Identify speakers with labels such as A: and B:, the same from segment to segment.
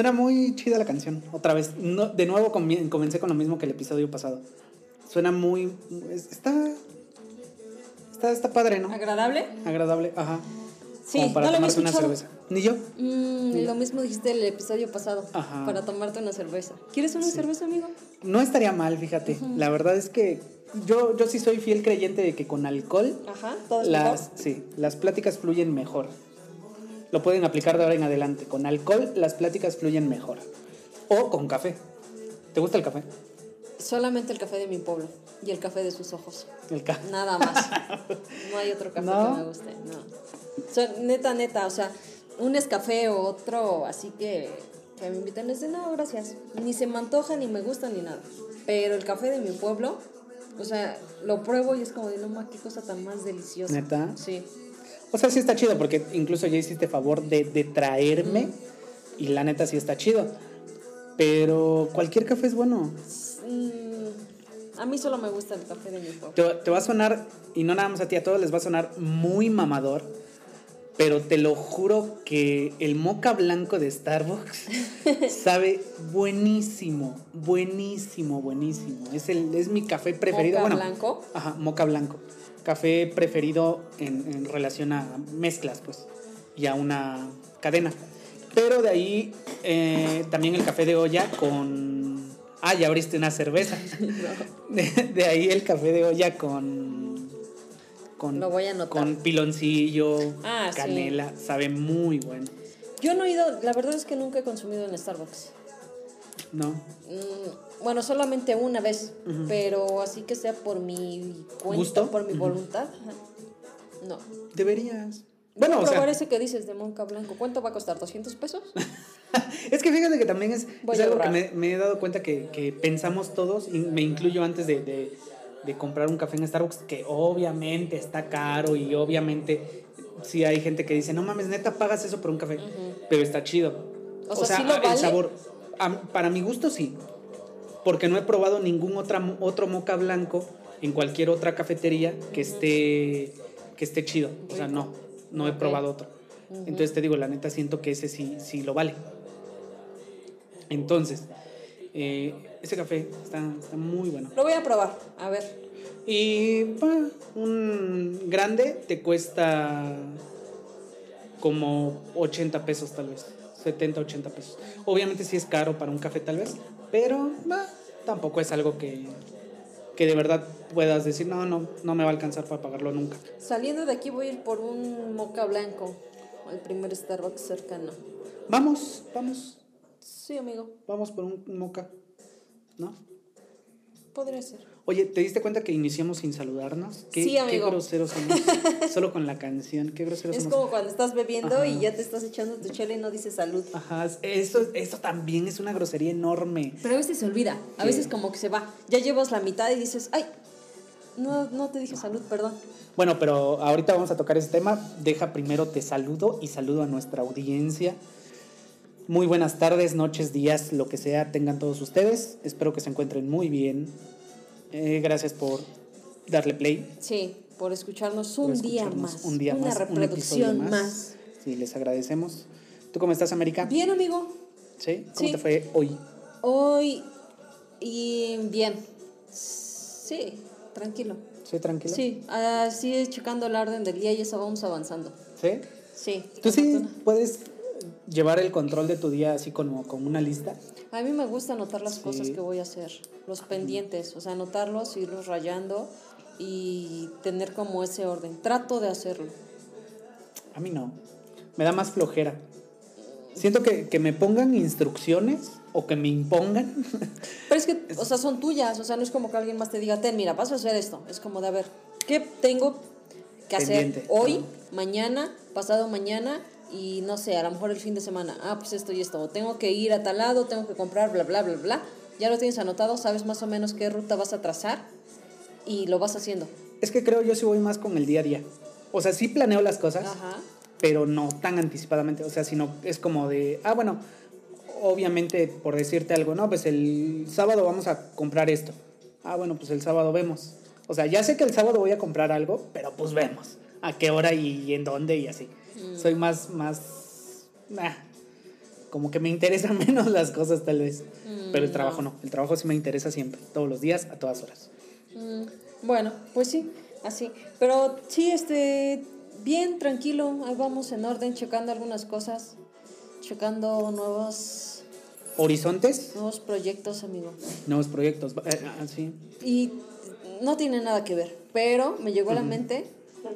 A: Suena muy chida la canción, otra vez. No, de nuevo comencé con lo mismo que el episodio pasado. Suena muy... es- Está... Está, está padre, ¿no?
B: ¿Agradable?
A: Agradable, ajá.
B: Sí,
A: Como para
B: no
A: tomarte una cerveza. Ni yo.
B: Mm, lo mismo dijiste el episodio pasado.
A: Ajá.
B: Para tomarte una cerveza. ¿Quieres una
A: Sí.
B: cerveza, amigo?
A: No estaría mal, fíjate. La verdad es que yo, yo sí soy fiel creyente de que con alcohol
B: Ajá, todo
A: las,
B: mejor.
A: sí, las pláticas fluyen mejor. Lo pueden aplicar de ahora en adelante. Con alcohol las pláticas fluyen mejor. O con café. ¿Te gusta el café?
B: Solamente el café de mi pueblo y el café de sus ojos.
A: El ca-
B: Nada más. No hay otro café
A: ¿No?
B: que me guste. No. Son, neta, neta, o sea, un escafé o otro, así que, que me inviten es de no, gracias. Ni se me antoja, ni me gusta, ni nada. Pero el café de mi pueblo, o sea, lo pruebo y es como de no, ma, qué cosa tan más deliciosa.
A: ¿Neta?
B: Sí.
A: O sea, sí está chido porque incluso ya hiciste favor de, de traerme y la neta sí está chido. Pero cualquier café es bueno.
B: Mm, a mí solo me gusta el café de mi pueblo.
A: Te, te va a sonar, y no nada más a ti, a todos les va a sonar muy mamador. Pero te lo juro que el moca blanco de Starbucks sabe buenísimo, buenísimo, buenísimo. Es, el, es mi café preferido.
B: ¿Moca
A: bueno,
B: blanco?
A: Ajá, moca blanco. Café preferido en, en relación a mezclas, pues, y a una cadena. Pero de ahí eh, también el café de olla con... Ah, ya abriste una cerveza. De, de ahí el café de olla con... Con,
B: Lo voy a anotar.
A: con piloncillo,
B: Ah, sí.
A: canela, sabe muy bueno.
B: Yo no he ido, la verdad es que nunca he consumido en Starbucks.
A: ¿No?
B: Mm, bueno, solamente una vez, pero así que sea por mi cuenta,
A: ¿Gusto?
B: por mi voluntad. ajá. No.
A: Deberías. Bueno, o
B: probar
A: sea,
B: ese que dices de Monca Blanco. ¿Cuánto va a costar? ¿200 pesos?
A: es que fíjate que también es, es algo que me, me he dado cuenta que, que pensamos todos, y me incluyo antes de, de- de comprar un café en Starbucks, que obviamente está caro y obviamente sí hay gente que dice, no mames, neta, pagas eso por un café, pero está chido.
B: O sea, ¿sí lo
A: el sabor, a- para mi gusto sí, porque no he probado ningún otra, otro moca blanco en cualquier otra cafetería que esté, que esté chido. O sea, no, no he probado otro. Entonces te digo, la neta siento que ese sí, sí lo vale. Entonces, eh, ese café está, está muy bueno.
B: Lo voy a probar. A ver.
A: Y bah, un grande te cuesta como 80 pesos tal vez. 70, 80 pesos. Obviamente sí es caro para un café tal vez, pero bah, tampoco es algo que, que de verdad puedas decir, no, no, no me va a alcanzar para pagarlo nunca.
B: Saliendo de aquí voy a ir por un Moca Blanco. El primer Starbucks cercano.
A: Vamos, vamos,
B: Sí, amigo.
A: vamos por un moca, ¿no?
B: Podría ser.
A: Oye, ¿te diste cuenta que iniciamos sin saludarnos? ¿Qué,
B: Sí, amigo.
A: Qué groseros somos. Solo con la canción, qué groseros
B: Es
A: somos.
B: como cuando estás bebiendo
A: Ajá.
B: y ya te estás echando tu chela y no dices salud.
A: Ajá, eso, eso también es una grosería enorme.
B: Pero a veces se olvida, a veces como que se va. Ya llevas la mitad y dices, ay, no, no te dije salud, perdón.
A: Bueno, pero ahorita vamos a tocar ese tema. Deja primero te saludo y saludo a nuestra audiencia. Muy buenas tardes, noches, días, lo que sea, tengan todos ustedes. Espero que se encuentren muy bien. Eh, gracias por darle play.
B: Sí, por escucharnos
A: por
B: un día más.
A: Un día
B: una
A: más. un
B: reproducción
A: episodio
B: más.
A: Sí, les agradecemos. ¿Tú cómo estás, América?
B: Bien, amigo.
A: ¿Sí? ¿Cómo
B: Sí.
A: te fue hoy?
B: Hoy y bien. Sí, tranquilo.
A: ¿Sí, tranquilo?
B: Sí, así checando el orden del día y eso vamos avanzando.
A: ¿Sí?
B: Sí.
A: ¿Tú sí puedes llevar el control de tu día así como con una lista?
B: A mí me gusta anotar las
A: Sí.
B: cosas que voy a hacer, los pendientes, o sea, anotarlos, irlos rayando y tener como ese orden. Trato de hacerlo.
A: A mí no. Me da más flojera. Siento que, que me pongan instrucciones o que me impongan.
B: Pero es que, o sea, son tuyas, o sea, no es como que alguien más te diga, ten, mira, vas a hacer esto. Es como de, a ver, ¿qué tengo que hacer
A: Pendiente.
B: hoy,
A: Ajá.
B: mañana, pasado mañana y no sé, a lo mejor el fin de semana, ah, pues esto y esto, o tengo que ir a tal lado, tengo que comprar, bla, bla, bla, bla, ya lo tienes anotado, sabes más o menos qué ruta vas a trazar y lo vas haciendo.
A: Es que creo yo sí voy más con el día a día. O sea, sí planeo las cosas,
B: Ajá.
A: pero no tan anticipadamente. O sea, sino es como de, ah, bueno, obviamente por decirte algo, no, pues el sábado vamos a comprar esto. Ah, bueno, pues el sábado vemos. O sea, ya sé que el sábado voy a comprar algo, pero pues vemos a qué hora y en dónde y así. Soy más, más, ah, como que me interesan menos las cosas tal vez. pero el trabajo no. El trabajo sí me interesa siempre, todos los días, a todas horas.
B: Mm, bueno, pues sí, así. Pero sí, este, bien, tranquilo, ahí vamos en orden, checando algunas cosas, checando nuevos,
A: Horizontes,
B: nuevos proyectos, amigo.
A: nuevos proyectos. eh, así.
B: Y no tiene nada que ver, pero me llegó a la mente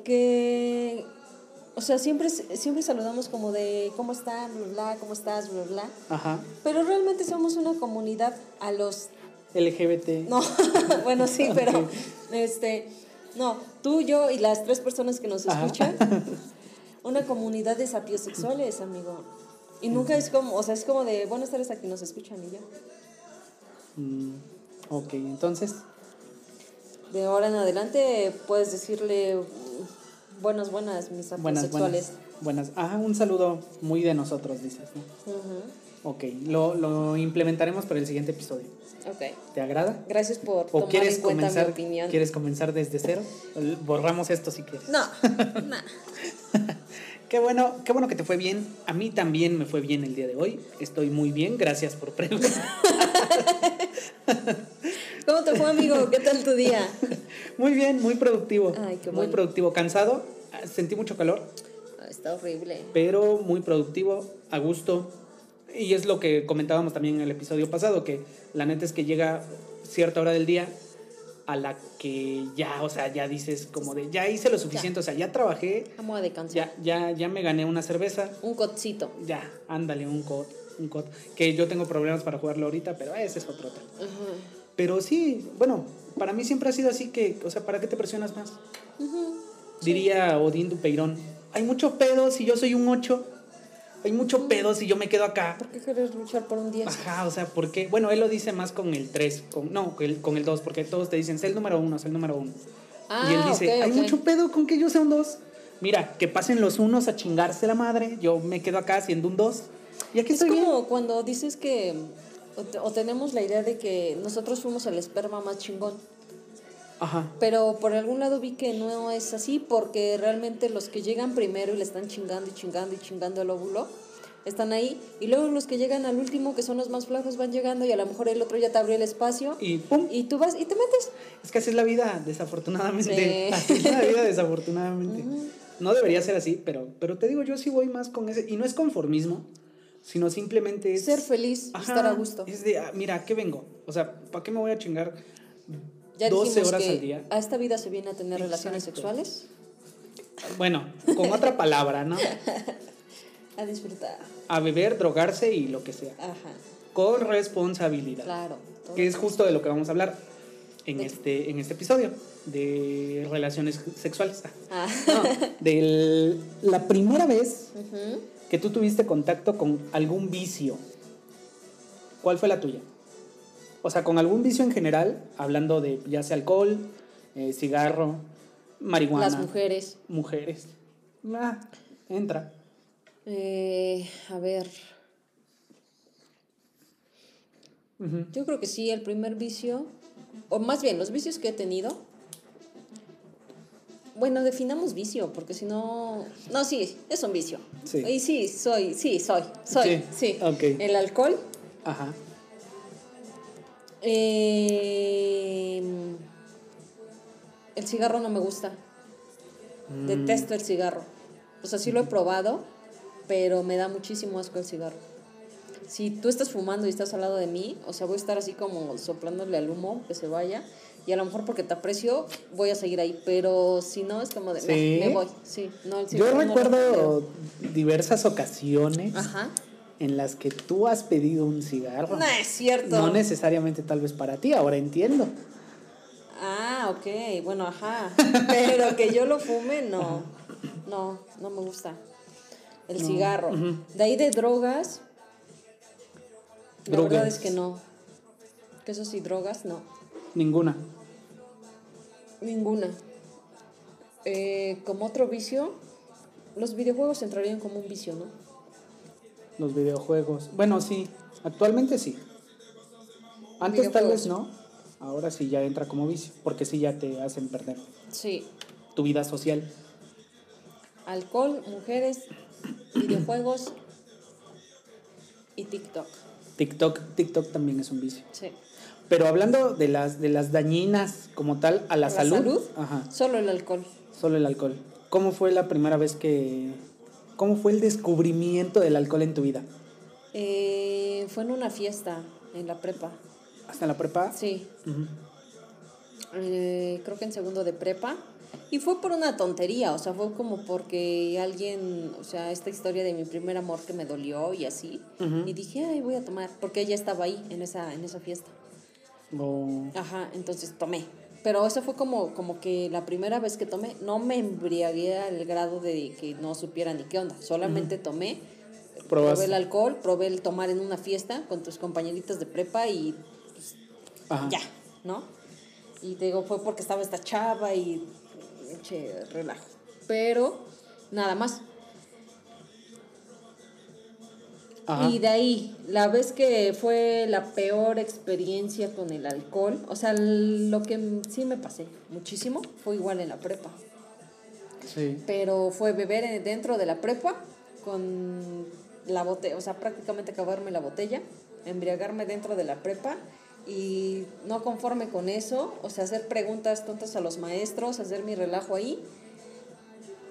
B: que, o sea, siempre, siempre saludamos como de, ¿cómo están? Bla, bla, ¿cómo estás? Bla, bla.
A: Ajá.
B: Pero realmente somos una comunidad a los
A: LGBT.
B: No, bueno, sí, pero este, no, tú, yo y las tres personas que nos
A: Ajá.
B: escuchan, una comunidad de sapiosexuales, amigo. Y nunca es como, o sea, es como de buenas tardes a quienes nos escuchan y ya.
A: Mm, ok, entonces,
B: De ahora en adelante puedes decirle buenas, buenas, mis
A: buenas, buenas. Buenas. Ajá, un saludo muy de nosotros, dices, ¿no?
B: Ujú,
A: Ok, lo, lo implementaremos para el siguiente episodio.
B: Ok.
A: ¿Te agrada?
B: Gracias por
A: ¿O
B: tomar
A: quieres
B: en cuenta
A: comenzar,
B: mi opinión.
A: quieres comenzar desde cero? Borramos esto si quieres.
B: No, no.
A: Qué bueno, qué bueno que te fue bien. A mí también me fue bien el día de hoy. Estoy muy bien, gracias por preguntar.
B: ¿Cómo te fue, amigo? ¿Qué tal tu día?
A: Muy bien, muy productivo.
B: Ay, qué
A: muy
B: bueno.
A: productivo. Cansado, sentí mucho calor,
B: Ah, Está horrible.
A: pero muy productivo, a gusto. Y es lo que comentábamos también en el episodio pasado, que la neta es que llega cierta hora del día a la que ya, o sea, ya dices como de, ya hice lo suficiente, o sea, ya trabajé,
B: Vamos a descansar.
A: ya, ya, ya me gané una cerveza,
B: Un cotcito.
A: ya, ándale, un cot, un cot. Que yo tengo problemas para jugarlo ahorita, pero ese es otro tema.
B: Ajá.
A: Pero sí, bueno, para mí siempre ha sido así que, o sea, ¿para qué te presionas más?
B: Ujú.
A: Diría Odín Dupeirón, hay mucho pedo si yo soy un 8, hay mucho pedo si yo me quedo acá.
B: ¿Por qué quieres luchar por un 10?
A: Ajá, o sea, ¿por qué? Bueno, él lo dice más con el 3, con, no, con el, con el 2, porque todos te dicen, sé el número 1, sé el número 1.
B: Ah,
A: y él dice, hay mucho pedo con que yo sea un 2. Mira, que pasen los unos a chingarse la madre, yo me quedo acá siendo un 2. Y aquí
B: Es
A: estoy bien.
B: como cuando dices que, o, o tenemos la idea de que nosotros fuimos el esperma más chingón,
A: Ajá.
B: pero por algún lado vi que no es así porque realmente los que llegan primero y le están chingando y chingando y chingando el óvulo, están ahí, y luego los que llegan al último, que son los más flojos, van llegando y a lo mejor el otro ya te abrió el espacio
A: Y pum,
B: y tú vas y te metes.
A: Es que así es la vida, desafortunadamente.
B: Sí.
A: Así es la vida, desafortunadamente. No debería ser así, pero, pero te digo, yo sí voy más con ese. Y no es conformismo, sino simplemente es.
B: Ser feliz,
A: Ajá,
B: estar a gusto.
A: Es de, ah, mira, ¿a qué vengo? O sea, ¿para qué me voy a chingar
B: Ya
A: 12
B: dijimos
A: horas
B: que
A: al día?
B: a esta vida se viene a tener relaciones sexuales,
A: Bueno, con otra palabra, ¿no?
B: a disfrutar.
A: A beber, drogarse y lo que sea.
B: Ajá,
A: Con responsabilidad.
B: claro.
A: Que es justo de lo que vamos a hablar en este, en este episodio, de relaciones sexuales.
B: Ah.
A: No, de la primera vez
B: Ujú.
A: Que tú tuviste contacto con algún vicio. ¿Cuál fue la tuya? O sea, con algún vicio en general, hablando de ya sea alcohol, eh, cigarro, marihuana.
B: Las mujeres.
A: Mujeres. Ah, entra.
B: Eh, a ver, yo creo que sí, el primer vicio, o más bien los vicios que he tenido. Bueno, definamos vicio, porque si no. No, sí, es un vicio.
A: Sí.
B: Y sí, soy, sí, soy, soy,
A: Sí,
B: sí. El alcohol.
A: Ajá.
B: eh, el cigarro no me gusta.
A: Mm.
B: Detesto el cigarro. O sea, sí lo he probado, pero me da muchísimo asco el cigarro. Si tú estás fumando y estás al lado de mí, o sea, voy a estar así como soplándole al humo que se vaya. Y a lo mejor porque te aprecio, voy a seguir ahí. Pero si no, es como de, "Nah,
A: ¿Sí?
B: me voy. Sí, no, el
A: Yo
B: no
A: recuerdo diversas ocasiones
B: Ajá.
A: en las que tú has pedido un cigarro.
B: No es cierto.
A: No necesariamente tal vez para ti, ahora entiendo.
B: Ah, ok, bueno, ajá. Pero que yo lo fume, no. No, no me gusta. el
A: No,
B: cigarro. De ahí de drogas, la verdad
A: Drogas.
B: es que no. Que eso sí, drogas, no.
A: Ninguna.
B: Ninguna. Eh, como otro vicio, los videojuegos entrarían como un vicio, ¿no?
A: Los videojuegos. Bueno, sí. Actualmente sí. Antes tal vez no. Ahora sí ya entra como vicio. Porque sí ya te hacen perder
B: Sí.
A: tu vida social.
B: Alcohol, mujeres, videojuegos y TikTok.
A: TikTok, TikTok también es un vicio.
B: Sí.
A: Pero hablando de las, de las dañinas como tal a la,
B: ¿A la
A: salud,
B: salud?
A: Ajá,
B: Solo el alcohol.
A: solo el alcohol. ¿Cómo fue la primera vez que... ¿Cómo fue el descubrimiento del alcohol en tu vida?
B: Eh, fue en una fiesta en la prepa.
A: ¿Hasta la prepa?
B: Sí.
A: Ujú.
B: Eh, creo que en segundo de prepa. Y fue por una tontería, o sea, fue como porque alguien, o sea, esta historia de mi primer amor que me dolió y así.
A: Ujú.
B: Y dije, ay, voy a tomar, porque ella estaba ahí en esa, en esa fiesta.
A: O-
B: Ajá, entonces tomé. Pero eso fue como, como que la primera vez que tomé, no me embriagué al grado de que no supiera ni qué onda. Solamente tomé, probé el alcohol, probé el tomar en una fiesta con tus compañeritas de prepa y
A: Ajá.
B: ya, ¿no? Y te digo, fue porque estaba esta chava y che, relajo. Pero nada más.
A: Ajá.
B: Y de ahí, la vez que fue la peor experiencia con el alcohol, o sea, lo que sí me pasé muchísimo fue igual en la prepa.
A: Sí.
B: Pero fue beber en- dentro de la prepa con la botella, o sea, prácticamente acabarme la botella, embriagarme dentro de la prepa y no conforme con eso, o sea, hacer preguntas tontas a los maestros, hacer mi relajo ahí.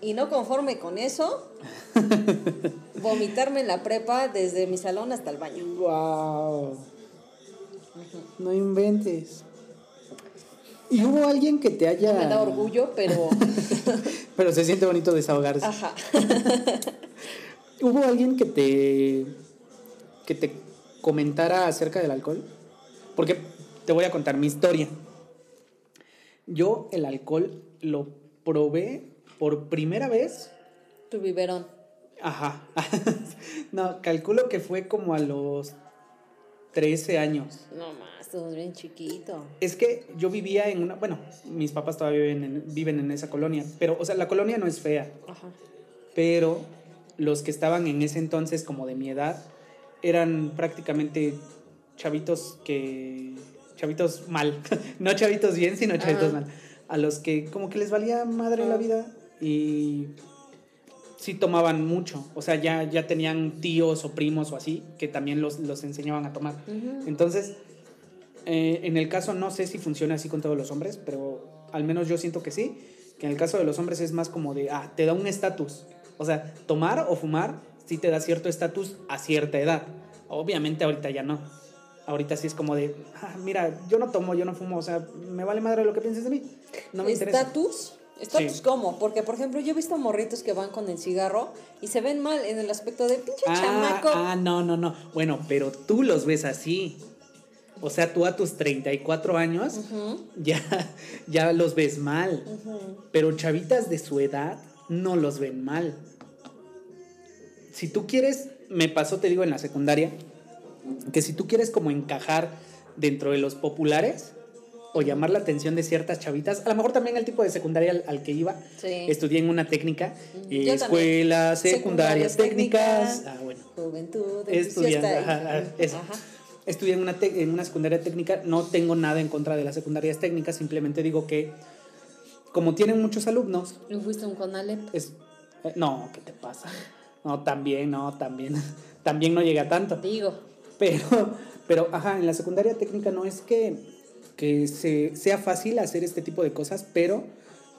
B: Y no conforme con eso, vomitarme en la prepa desde mi salón hasta el baño.
A: Wow. No inventes. ¿Y hubo alguien que te haya...
B: Me da orgullo, pero...
A: Pero se siente bonito desahogarse.
B: Ajá.
A: ¿Hubo alguien que te que te comentara acerca del alcohol? Porque te voy a contar mi historia. Yo el alcohol lo probé por primera vez.
B: Tu biberón.
A: Ajá. no, calculo que fue como a los 13 años.
B: No más, eres bien chiquito.
A: Es que yo vivía en una, bueno, mis papás todavía viven en, viven en esa colonia, pero o sea, la colonia no es fea.
B: Ajá.
A: pero los que estaban en ese entonces como de mi edad eran prácticamente chavitos que chavitos mal, no chavitos bien, sino chavitos
B: Ajá.
A: mal, a los que como que les valía madre la vida y sí tomaban mucho, o sea, ya, ya tenían tíos o primos o así que también los, los enseñaban a tomar. Entonces, eh, en el caso no sé si funciona así con todos los hombres, pero al menos yo siento que sí, que en el caso de los hombres es más como de, ah, te da un estatus. O sea, tomar o fumar sí te da cierto estatus a cierta edad. Obviamente ahorita ya no. Ahorita sí es como de, ah, mira, yo no tomo, yo no fumo, o sea, me vale madre lo que pienses de mí. No me interesa.
B: ¿Estatus? ¿Estatus
A: Sí.
B: cómo? Porque, por ejemplo, yo he visto morritos que van con el cigarro y se ven mal en el aspecto de pinche
A: Ah,
B: chamaco.
A: ah, no, no, no. Bueno, pero tú los ves así. O sea, tú a tus 34 años
B: Ujú,
A: ya, ya los ves mal. Pero chavitas de su edad no los ven mal. Si tú quieres, me pasó, te digo, en la secundaria, que si tú quieres como encajar dentro de los populares o llamar la atención de ciertas chavitas, a lo mejor también el tipo de secundaria al, al que iba,
B: Sí.
A: estudié en una técnica, eh, escuelas secundarias técnicas,
B: técnicas.
A: ah, bueno,
B: Juventud,
A: estudiando, ajá, ajá, eso.
B: Ajá.
A: Estudié en una, tec- en una secundaria técnica, no tengo nada en contra de las secundarias técnicas, simplemente digo que como tienen muchos alumnos,
B: ¿Y fuiste un Conalep?
A: es... eh, no, ¿qué te pasa? No, también, no, también, también no llega tanto.
B: Digo.
A: Pero, pero, ajá, en la secundaria técnica no es que, que se, sea fácil hacer este tipo de cosas, pero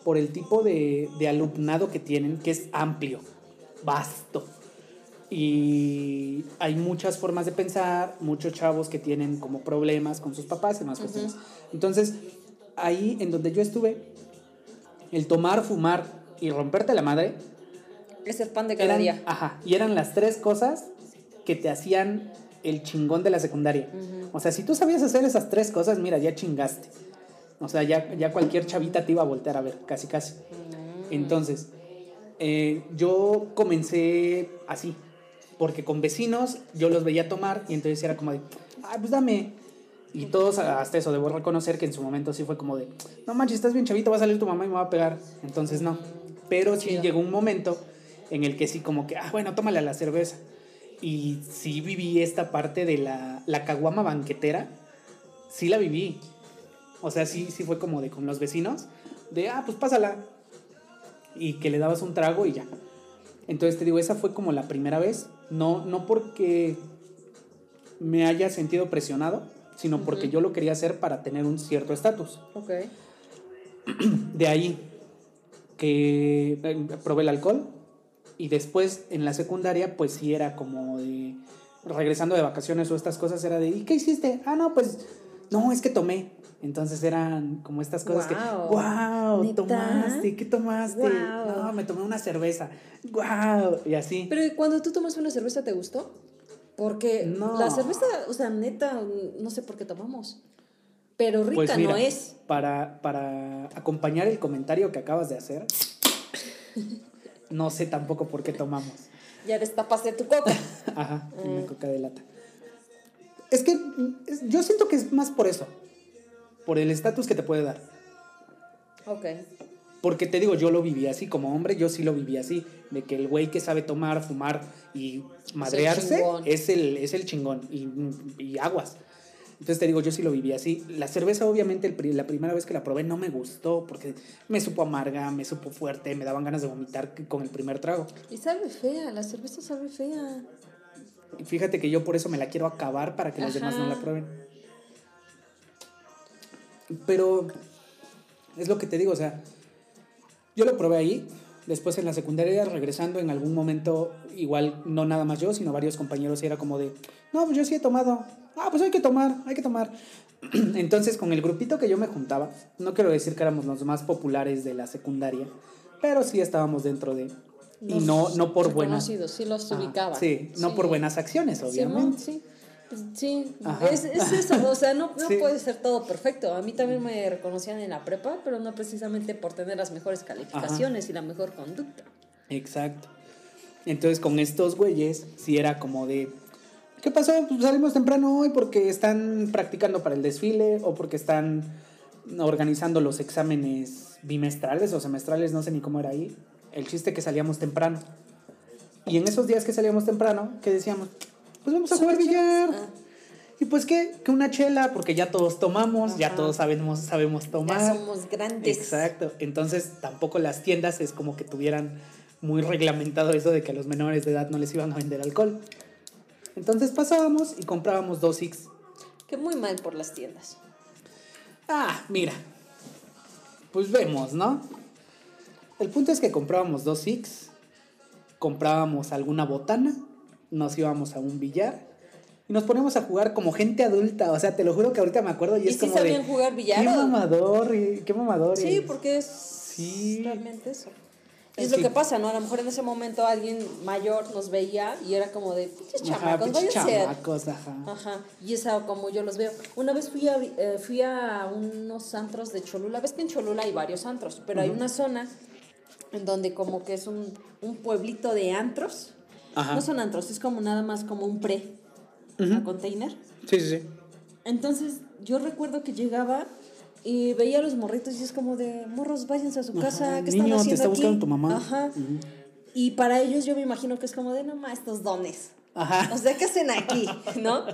A: por el tipo de, de alumnado que tienen, que es amplio, vasto. Y hay muchas formas de pensar, muchos chavos que tienen como problemas con sus papás y
B: Ujú.
A: cuestiones. Entonces, ahí en donde yo estuve, el tomar, fumar y romperte la madre,
B: Es el pan de cada
A: eran,
B: día.
A: Ajá, y eran las tres cosas que te hacían el chingón de la secundaria. O sea, si tú sabías hacer esas tres cosas, mira, ya chingaste. O sea, ya, ya cualquier chavita te iba a voltear a ver, casi, casi.
B: Mm.
A: Entonces, eh, yo comencé así, porque con vecinos yo los veía tomar y entonces era como de, ay, pues dame. Y todos, hasta eso, debo reconocer que en su momento sí fue como de, no manches, estás bien chavito, va a salir tu mamá y me va a pegar. Entonces no. Pero sí
B: Chido.
A: llegó un momento en el que sí como que, ah, bueno, tómale a la cerveza. Y sí viví esta parte de la, la caguama banquetera, sí la viví. O sea, sí, sí fue como de con los vecinos, de, ah, pues pásala. Y que le dabas un trago y ya. Entonces te digo, esa fue como la primera vez. No, no porque me haya sentido presionado, sino porque yo lo quería hacer para tener un cierto estatus.
B: Ok.
A: De ahí que eh, probé el alcohol y después en la secundaria pues sí era como de regresando de vacaciones o estas cosas era de ¿y qué hiciste? Ah, no, pues no, es que tomé. Entonces eran como estas cosas
B: Guau.
A: que, wow, tomaste, ¿qué tomaste?
B: Guau.
A: No, me tomé una cerveza. Wow, y así.
B: Pero cuando tú tomas una cerveza, ¿te gustó? Porque
A: No.
B: la cerveza, o sea, neta, no sé por qué tomamos. Pero rica
A: Pues mira,
B: no es.
A: Para, para acompañar el comentario que acabas de hacer, no sé tampoco por qué tomamos.
B: Ya destapaste tu coca.
A: Ajá,
B: Mm.
A: una coca de lata. Es que es- yo siento que es más por eso. Por el estatus que te puede dar.
B: ok.
A: Porque te digo, yo lo viví así, como hombre, yo sí lo viví así. De que el güey que sabe tomar, fumar y madrearse
B: chingón.
A: es el, es el chingón. Y, y aguas. Entonces te digo, yo sí lo viví así. La cerveza, obviamente, el la primera vez que la probé no me gustó porque me supo amarga, me supo fuerte, me daban ganas de vomitar con el primer trago.
B: Y sabe fea, la cerveza sabe fea.
A: Y fíjate que yo por eso me la quiero acabar para que los demás no la prueben. Pero es lo que te digo, o sea, yo lo probé ahí, después en la secundaria, regresando en algún momento, igual no nada más yo, sino varios compañeros, y era como de, no, pues yo sí he tomado, ah, pues hay que tomar, hay que tomar. Entonces, con el grupito que yo me juntaba, no quiero decir que éramos los más populares de la secundaria, pero sí estábamos dentro de... Y no, no por buenas...
B: sí los ubicaba.
A: Sí, no por buenas acciones, obviamente.
B: Sí, sí. Sí, es, es eso, o sea, no, no
A: Sí.
B: puede ser todo perfecto. A mí también me reconocían en la prepa, pero no precisamente por tener las mejores calificaciones y la mejor conducta.
A: Exacto. Entonces con estos güeyes, sí era como de, ¿qué pasó? Pues salimos temprano hoy porque están practicando para el desfile o porque están organizando los exámenes bimestrales o semestrales, no sé ni cómo era ahí. El chiste que salíamos temprano. Y en esos días que salíamos temprano, ¿qué decíamos? Pues vamos a jugar billar.
B: Ah.
A: Y pues qué, que una chela, porque ya todos tomamos, ya todos sabemos, sabemos tomar.
B: Ya somos grandes.
A: Exacto. Entonces tampoco las tiendas es como que tuvieran muy reglamentado eso de que a los menores de edad no les iban a vender alcohol. Entonces pasábamos y comprábamos dos Six.
B: Que muy mal por las tiendas.
A: Ah, mira. Pues vemos, ¿no? El punto es que comprábamos dos Six, comprábamos alguna botana, nos íbamos a un billar y nos poníamos a jugar como gente adulta. O sea, te lo juro que ahorita me acuerdo y,
B: ¿Y
A: es
B: sí
A: como
B: sabían
A: de,
B: jugar billar
A: Qué mamador, y- qué mamador.
B: Sí,
A: es".
B: porque es
A: Sí.
B: realmente eso. Es
A: Sí.
B: lo que pasa, ¿no? A lo mejor en ese momento alguien mayor nos veía y era como de, pinches
A: Ajá,
B: chamacos,
A: pinches
B: váyanse. a-".
A: chamacos, ajá.
B: Ajá, y esa como yo los veo. Una vez fui a, eh, fui a unos antros de Cholula. Ves que en Cholula hay varios antros, pero hay una zona en donde como que es un, un pueblito de antros.
A: Ajá.
B: No son antros, es como nada más como un pre, a container.
A: Sí, sí, sí.
B: Entonces yo recuerdo que llegaba y veía a los morritos y es como de, morros, váyanse a su
A: Ajá,
B: casa, ¿qué
A: niño,
B: están
A: te
B: haciendo
A: está
B: aquí?
A: buscando tu mamá.
B: Ajá. Y para ellos yo me imagino que es como de, no ma, estos dones.
A: Ajá.
B: O sea, ¿qué hacen aquí? ¿No?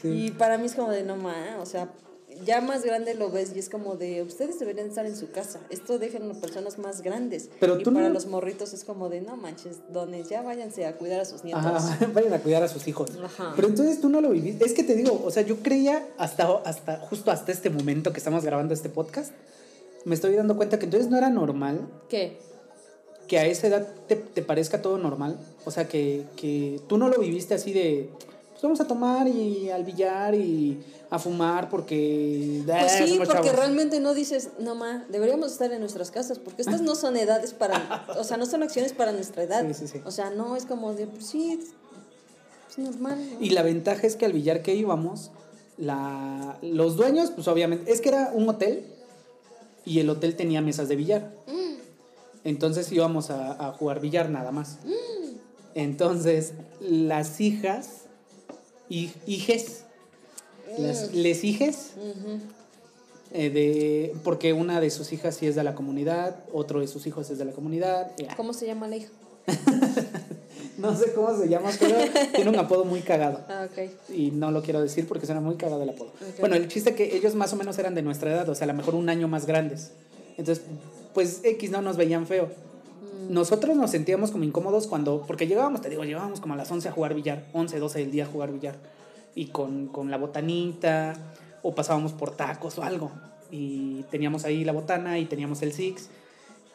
A: Sí.
B: Y para mí es como de, no ma, o sea, ya más grande lo ves y es como de, ustedes deberían estar en su casa. Esto déjenlo a personas más grandes.
A: Pero
B: y
A: tú
B: para
A: no-
B: los morritos es como de, no manches, dones, ya váyanse a cuidar a sus nietos.
A: Ajá, vayan a cuidar a sus hijos.
B: Ajá.
A: Pero entonces tú no lo viviste. Es que te digo, o sea, yo creía hasta, hasta justo hasta este momento que estamos grabando este podcast, me estoy dando cuenta que entonces no era normal
B: ¿Qué?
A: que a esa edad te, te parezca todo normal. O sea, que, que tú no lo viviste así de, vamos a tomar y al billar y a fumar porque...
B: Pues
A: ah,
B: sí, porque
A: chavos".
B: realmente no dices, no ma, deberíamos estar en nuestras casas, porque estas no son edades para, o sea, no son acciones para nuestra edad.
A: Sí, sí, sí.
B: O sea, no es como de, pues sí, es normal. ¿no?
A: Y la ventaja es que al billar que íbamos, la, los dueños, pues obviamente, es que era un hotel y el hotel tenía mesas de billar. Entonces íbamos a, a jugar billar nada más. Entonces, las hijas, hi- hijes, las, les hijes, eh, de, porque una de sus hijas sí es de la comunidad, otro de sus hijos es de la comunidad.
B: ¿Cómo se llama la hija?
A: No sé cómo se llama, pero tiene un apodo muy cagado.
B: Ah, ok.
A: Y no lo quiero decir porque suena muy cagado el apodo. Bueno, el chiste que ellos más o menos eran de nuestra edad, o sea, a lo mejor un año más grandes. Entonces, pues X no nos veían feo. Nosotros nos sentíamos como incómodos cuando, porque llegábamos, te digo, llegábamos como a las 11 a jugar billar, 11, 12 del día a jugar billar. Y con, con la botanita, o pasábamos por tacos o algo. Y teníamos ahí la botana y teníamos el Six.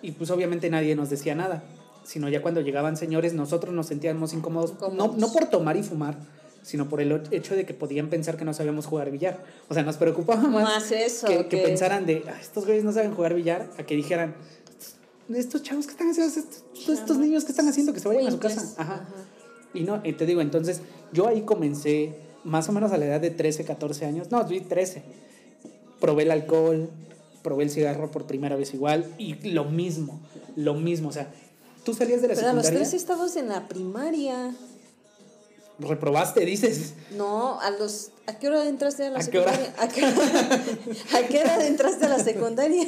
A: Y pues obviamente nadie nos decía nada. Sino ya cuando llegaban señores, nosotros nos sentíamos incómodos. No, no por tomar y fumar, sino por el hecho de que podían pensar que no sabíamos jugar billar. O sea, nos preocupaba más,
B: Más eso,
A: que, que
B: que-
A: pensaran de, "Ah, estos güeyes no saben jugar billar, a que dijeran, estos chavos que están haciendo, estos, estos niños que están haciendo, que se vayan a su casa. Ajá.
B: Ajá.
A: Y no, y te digo, entonces, yo ahí comencé más o menos a la edad de 13, 14 años. No, sí, 13. Probé el alcohol, probé el cigarro por primera vez igual, y lo mismo, lo mismo. O sea, tú salías de la
B: Pero a los
A: secundaria,
B: tres estabas en la primaria.
A: reprobaste, dices.
B: No, a los. ¿A qué hora entraste a la
A: ¿A qué hora?
B: secundaria? ¿A qué hora, ¿A qué hora entraste a la secundaria?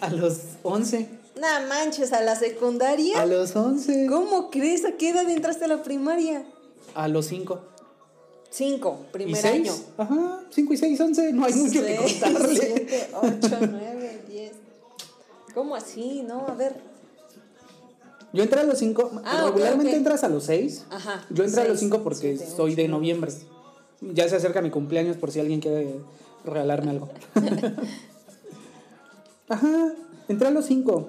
A: A los 11.
B: No manches, a la secundaria.
A: A los 11.
B: ¿Cómo crees? ¿A qué edad entraste a la primaria?
A: A los 5.
B: Cinco,
A: ¿Y
B: primer
A: 6?
B: año.
A: Ajá, 5 y 6, 11. No hay mucho que
B: Seis,
A: contarle.
B: siete, ocho, nueve, diez. ¿Cómo así? No, a ver.
A: Yo entré a los 5.
B: Ah,
A: regularmente entras a los 6.
B: Ajá.
A: Yo entré a los
B: Seis,
A: 5 porque
B: siete,
A: soy de noviembre. Ya se acerca mi cumpleaños por si alguien quiere regalarme algo. Ajá, entré a los 5.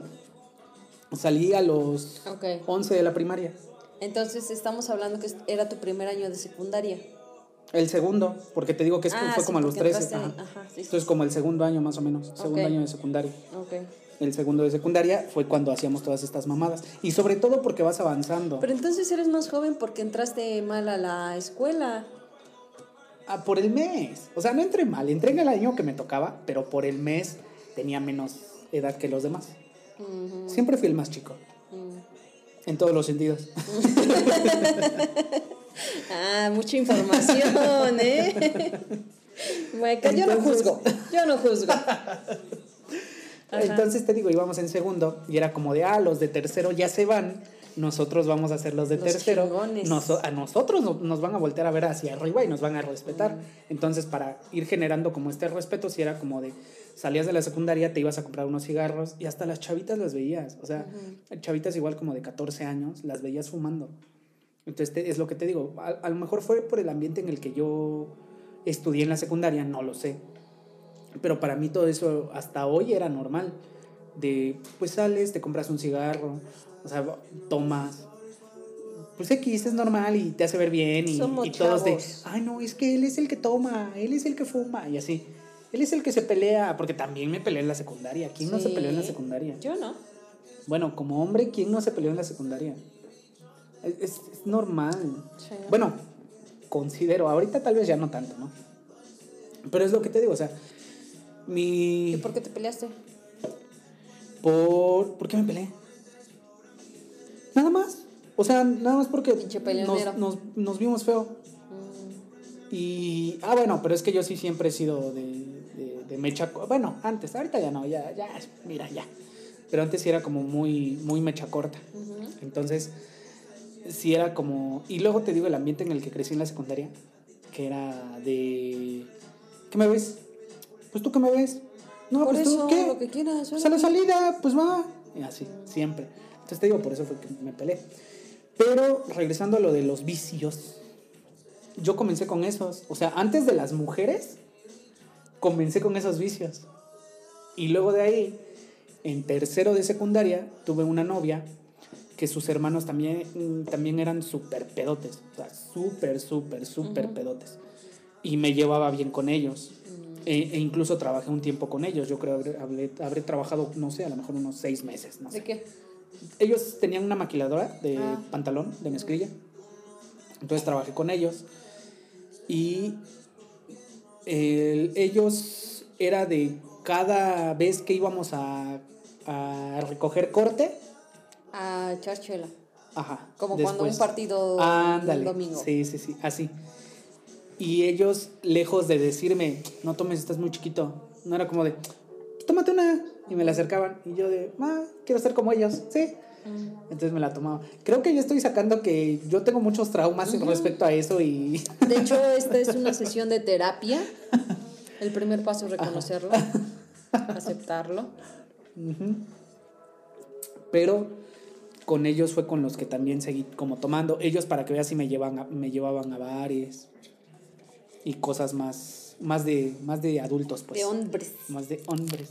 A: Salí a los
B: Ok.
A: 11 de la primaria.
B: Entonces estamos hablando que era tu primer año de secundaria.
A: El segundo, porque te digo que
B: Ah,
A: fue
B: sí,
A: como a los
B: porque
A: 13.
B: entraste-
A: ajá.
B: ajá, sí, sí,
A: Entonces, como el segundo año más o menos. Segundo año de secundaria.
B: Ok.
A: El segundo de secundaria fue cuando hacíamos todas estas mamadas. Y sobre todo porque vas avanzando.
B: Pero entonces eres más joven porque entraste mal a la escuela.
A: Ah, por el mes. O sea, no entré mal. Entré en el año que me tocaba, pero por el mes tenía menos edad que los demás. Siempre fui el más chico.
B: mm.
A: En todos los sentidos.
B: Ah, mucha información, ¿eh? Yo no juzgo. Yo no juzgo. Ajá.
A: Entonces te digo, íbamos en segundo y era como de, ah, los de tercero ya se van. Nosotros vamos a ser los de
B: Los
A: tercero. a nosotros no- nos van a voltear a ver hacia arriba y nos van a respetar. Entonces, para ir generando como este respeto, si era como de, salías de la secundaria, te ibas a comprar unos cigarros y hasta las chavitas las veías. O sea, chavitas igual como de 14 años, las veías fumando. Entonces, te- es lo que te digo. A, a lo mejor fue por el ambiente en el que yo estudié en la secundaria, no lo sé. Pero para mí todo eso hasta hoy era normal. De, pues sales, te compras un cigarro, o sea, tomas. Pues X es normal y te hace ver bien y, y todos de, ay no, es que él es el que toma, él es el que fuma y así. Él es el que se pelea, porque también me peleé en la secundaria. ¿Quién no se peleó en la secundaria?
B: Yo no.
A: Bueno, como hombre, ¿quién no se peleó en la secundaria? Es, es- es normal.
B: Sí.
A: Bueno, considero, ahorita tal vez ya no tanto, ¿no? Pero es lo que te digo, o sea, mi...
B: ¿Y por qué te peleaste?
A: ¿Por, ¿por qué me peleé? Nada más. O sea, nada más porque nos, nos, nos vimos feo.
B: Mm,
A: Y, ah, bueno, pero es que yo sí siempre he sido de, de, de mecha, bueno, antes, ahorita ya no, ya, ya, mira, ya. Pero antes sí era como muy, muy mecha corta. Entonces, sí era como, y luego te digo el ambiente en el que crecí en la secundaria, que era de, ¿qué me ves? Pues tú qué me ves. No,
B: Por
A: pues
B: eso,
A: tú qué.
B: lo que quieras.
A: Pues a la
B: órale.
A: salida, pues va. Y así, siempre. Entonces te digo, por eso fue que me peleé. Pero regresando a lo de los vicios, yo comencé con esos. O sea, antes de las mujeres, comencé con esos vicios. Y luego de ahí, en tercero de secundaria, tuve una novia que sus hermanos también, también eran súper pedotes. O sea, súper, súper, súper
B: Ujú.
A: pedotes. Y me llevaba bien con ellos.
B: Mm.
A: E, e incluso trabajé un tiempo con ellos. Yo creo habré, habré, habré trabajado, no sé, a lo mejor unos seis meses. No sé.
B: ¿De qué?
A: Ellos tenían una maquiladora de
B: Ah.
A: pantalón, de mezclilla. Entonces trabajé con ellos. Y el- ellos era de cada vez que íbamos a, a recoger corte.
B: A echar chela.
A: Ajá.
B: Como cuando un partido
A: Ándale.
B: domingo.
A: Sí, sí, sí, así. Y ellos, lejos de decirme, no tomes, estás muy chiquito, no era como de, tómate una. Y me la acercaban. Y yo de, ah, quiero ser como ellos, sí. Entonces me la tomaba. Creo que yo estoy sacando que yo tengo muchos traumas respecto a eso y
B: De hecho, esta es una sesión de terapia. El primer paso es reconocerlo, aceptarlo.
A: pero con ellos fue con los que también seguí como tomando. Ellos para que veas si me llevan a- me llevaban a bares y cosas más más de más de adultos pues.
B: De hombres.
A: más de hombres.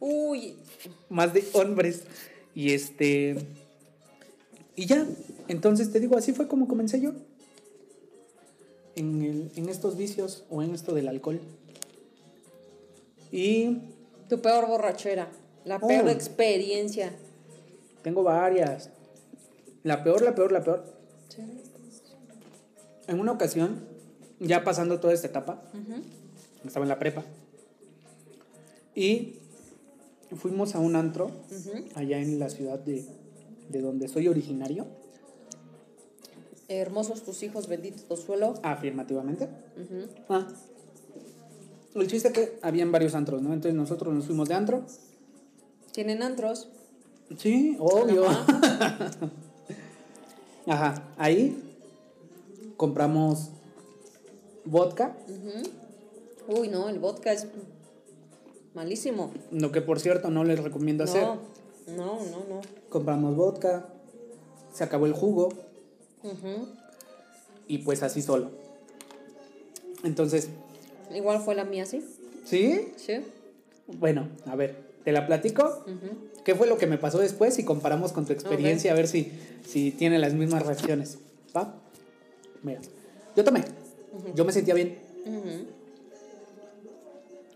B: Uy,
A: Más de hombres y este y ya, entonces te digo, así fue como comencé yo. En, el- en estos vicios o en esto del alcohol. Y
B: tu peor borrachera. La peor
A: Oh.
B: experiencia.
A: tengo varias. La peor, la peor, la peor. En una ocasión, ya pasando toda esta etapa, estaba en la prepa. Y fuimos a un antro allá en la ciudad de, de donde soy originario,
B: Hermosos tus hijos, bendito tu suelo.
A: afirmativamente. Ah. El chiste que habían varios antros, ¿no? Entonces nosotros nos fuimos de antro.
B: Tienen antros.
A: Sí, obvio. Ajá, ahí compramos vodka.
B: Uy, no, el vodka es malísimo.
A: lo que por cierto no les recomiendo hacer.
B: No, no, no, no.
A: Compramos vodka, se acabó el jugo y pues así solo. Entonces,
B: Igual fue la mía, ¿sí?
A: ¿sí?
B: Sí.
A: Bueno, a ver, te la platico. ¿Qué fue lo que me pasó después y comparamos con tu experiencia a ver si, si tiene las mismas reacciones? ¿Va? Mira, yo tomé. Yo me sentía bien.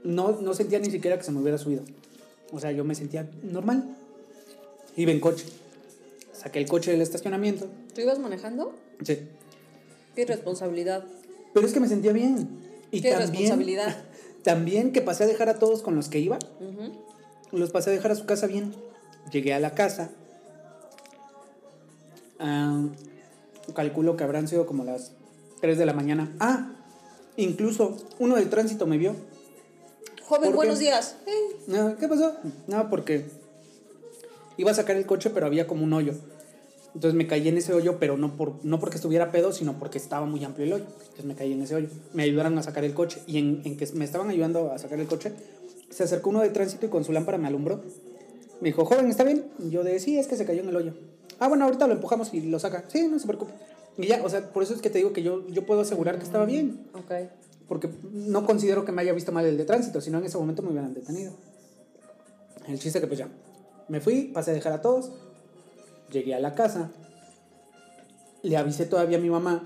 A: No, no sentía ni siquiera que se me hubiera subido. O sea, yo me sentía normal. Iba en coche. Saqué el coche del estacionamiento.
B: ¿Tú ibas manejando?
A: Sí.
B: Qué irresponsabilidad.
A: Pero es que me sentía bien. Y
B: Qué
A: también,
B: responsabilidad.
A: También que pasé a dejar a todos con los que iba. Los pasé a dejar a su casa bien. Llegué a la casa. Ah, calculo que habrán sido como las 3 de la mañana. Ah, incluso uno del tránsito me vio.
B: Joven, buenos días. Eh,
A: No, ¿Qué pasó? No, porque iba a sacar el coche, pero había como un hoyo. Entonces me caí en ese hoyo, pero no, por, no porque estuviera pedo, sino porque estaba muy amplio el hoyo. Entonces me caí en ese hoyo. Me ayudaron a sacar el coche. Y en, en que me estaban ayudando a sacar el coche, se acercó uno de tránsito y con su lámpara me alumbró. Me dijo, joven, ¿está bien? Y yo de, sí, es que se cayó en el hoyo. Ah, bueno, ahorita lo empujamos y lo saca. Sí, no se preocupe. Y ya, o sea, por eso es que te digo que yo, yo puedo asegurar que estaba bien.
B: Ok.
A: Porque no considero que me haya visto mal el de tránsito, sino en ese momento me hubieran detenido. El chiste que pues ya. Me fui, pasé a dejar a todos. Llegué a la casa. Le avisé todavía a mi mamá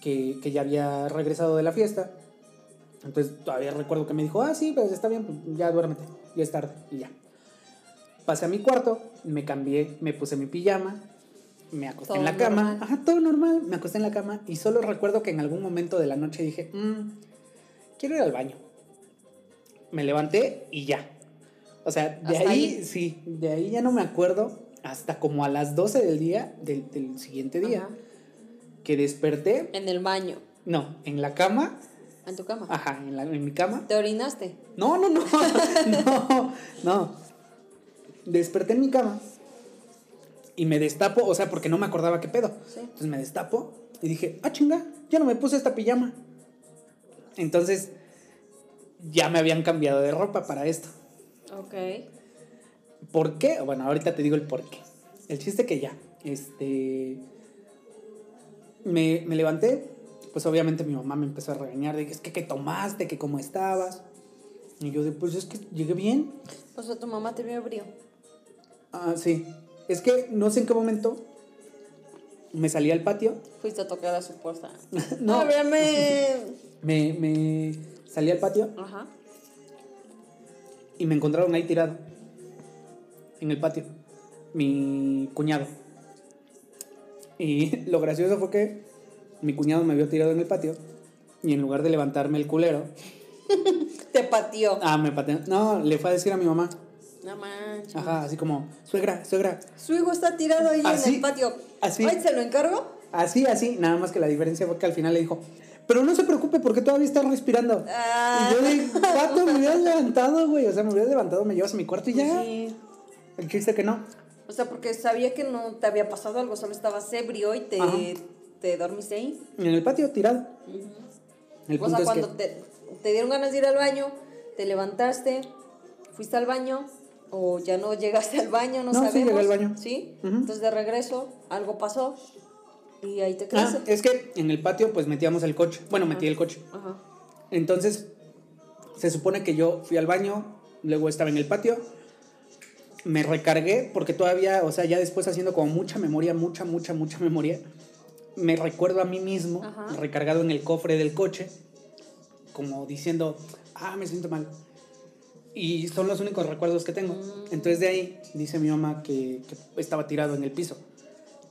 A: que, que ya había regresado de la fiesta. Entonces todavía recuerdo que me dijo, ah, sí, pues está bien, pues, ya duérmete, ya es tarde, y ya. Pasé a mi cuarto, me cambié, me puse mi pijama, me acosté
B: Todo
A: en la cama.
B: normal.
A: Ajá, todo normal, me acosté en la cama y solo recuerdo que en algún momento de la noche dije, "Mm, quiero ir al baño. Me levanté y ya. O sea, de
B: ¿Hasta
A: ahí,
B: ahí?
A: sí, de ahí ya no me acuerdo hasta como a las 12 del día, del, del siguiente día,
B: Ajá.
A: que desperté,
B: En el baño.
A: no, en la cama,
B: En tu cama.
A: ajá, en, la- en mi cama.
B: ¿Te orinaste?
A: No, no, no, no, no. Desperté en mi cama y me destapo, o sea, porque no me acordaba qué pedo.
B: Sí.
A: Entonces me destapo y dije, ah, chinga, ya no me puse esta pijama. Entonces, ya me habían cambiado de ropa para esto.
B: Ok.
A: ¿Por qué? Bueno, ahorita te digo el por qué. El chiste que ya, este... Me, me levanté, pues obviamente mi mamá me empezó a regañar, que es que, ¿qué tomaste? que cómo estabas? Y yo de, pues es que llegué bien.
B: O sea, tu mamá te vio brío.
A: Ah, sí. Es que no sé en qué momento me salí al patio.
B: Fuiste a tocar a su puerta.
A: No.
B: ¡Ábreme!
A: Me, me salí al patio
B: Ajá.
A: y me encontraron ahí tirado. En el patio. Mi cuñado. Y lo gracioso fue que mi cuñado me vio tirado en el patio. Y en lugar de levantarme el culero,
B: Te pateó.
A: ah, me pateó. No, le fue a decir a mi mamá.
B: No manches.
A: Ajá, así como, suegra, suegra.
B: Su hijo está tirado ahí en el patio.
A: así.
B: Ay, ¿se lo encargo?
A: Así, así, nada más que la diferencia fue que al final le dijo, pero no se preocupe porque todavía está respirando.
B: Ah.
A: Y yo de, pato, me hubieras levantado, güey. O sea, me hubieras levantado, me llevas a mi cuarto y ya.
B: Sí.
A: El chiste que no.
B: O sea, porque sabía que no te había pasado algo, solo estabas ebrio y te,
A: Ajá.
B: te dormiste ahí.
A: En el patio, tirado. El
B: o
A: punto
B: sea,
A: es
B: cuando
A: que.
B: te, te dieron ganas de ir al baño, te levantaste, fuiste al baño o ya no llegaste al baño, no,
A: No, sí
B: sabemos.
A: llegué al baño.
B: ¿Sí? Entonces de regreso algo pasó y ahí te
A: Ah,
B: quedaste.
A: es que en el patio, pues metíamos el coche. Bueno, metí el coche.
B: Ajá.
A: Entonces, se supone que yo fui al baño, luego estaba en el patio, me recargué, porque todavía, o sea, ya después haciendo como mucha memoria, mucha, mucha, mucha memoria, me recuerdo a mí mismo,
B: Ajá.
A: recargado en el cofre del coche, como diciendo, ah, me siento mal. Y son los únicos recuerdos que tengo. Entonces de ahí dice mi mamá que, que estaba tirado en el piso.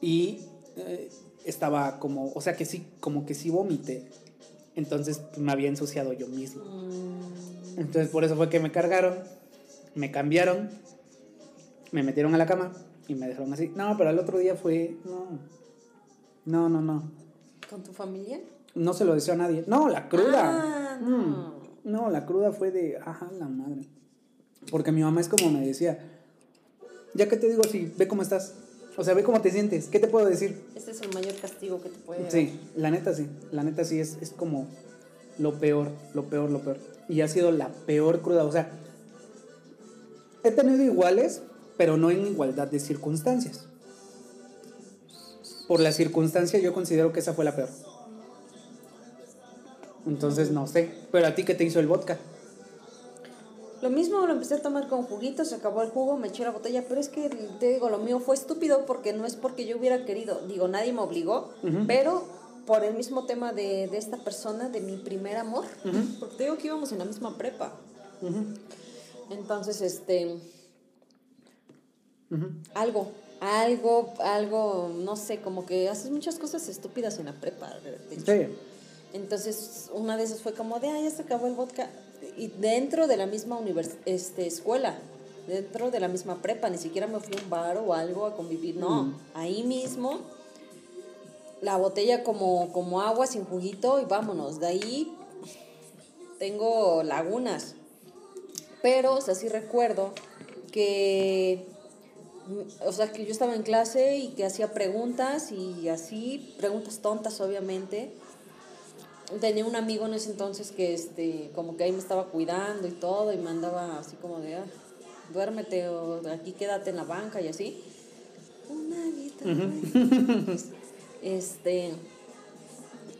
A: Y eh, estaba como, o sea que sí, como que sí vomité. Entonces pues, me había ensuciado yo mismo.
B: Mm,
A: Entonces por eso fue que me cargaron, me cambiaron, me metieron a la cama y me dejaron así. No, pero al otro día fue, no, no, no, no.
B: ¿Con tu familia?
A: No se lo deseo a nadie. No, la cruda.
B: Ah, no.
A: Mm. No, la cruda fue de, ajá, la madre. Porque mi mamá es como me decía, ya que te digo, sí, ve cómo estás. O sea, ve cómo te sientes. ¿Qué te puedo decir?
B: Este es el mayor castigo que te puede
A: Sí, la neta sí. La neta sí es, es como lo peor, lo peor, lo peor. Y ha sido la peor cruda. O sea, he tenido iguales, pero no en igualdad de circunstancias. Por la circunstancia yo considero que esa fue la peor. Entonces no sé. Pero a ti qué te hizo el vodka.
B: Lo mismo lo empecé a tomar con juguito, se acabó el jugo, me eché la botella, pero es que te digo, lo mío fue estúpido porque no es porque yo hubiera querido, digo, nadie me obligó, pero por el mismo tema de, de esta persona, de mi primer amor, porque te digo que íbamos en la misma prepa. Entonces, este, algo, algo, algo, no sé, como que haces muchas cosas estúpidas en la prepa. de hecho.
A: Sí.
B: Entonces, una de esas fue como de, ah, ya se acabó el vodka. Y dentro de la misma univers este, escuela, dentro de la misma prepa, ni siquiera me fui a un bar o algo a convivir, no.
A: Mm.
B: Ahí mismo, la botella como, como agua sin juguito y vámonos. De ahí tengo lagunas. Pero, o sea, sí recuerdo que, o sea, que yo estaba en clase y que hacía preguntas y así, preguntas tontas, obviamente tenía un amigo en ese entonces que este como que ahí me estaba cuidando y todo y me andaba así como de ah, duérmete o aquí quédate en la banca y así. Una guitarra este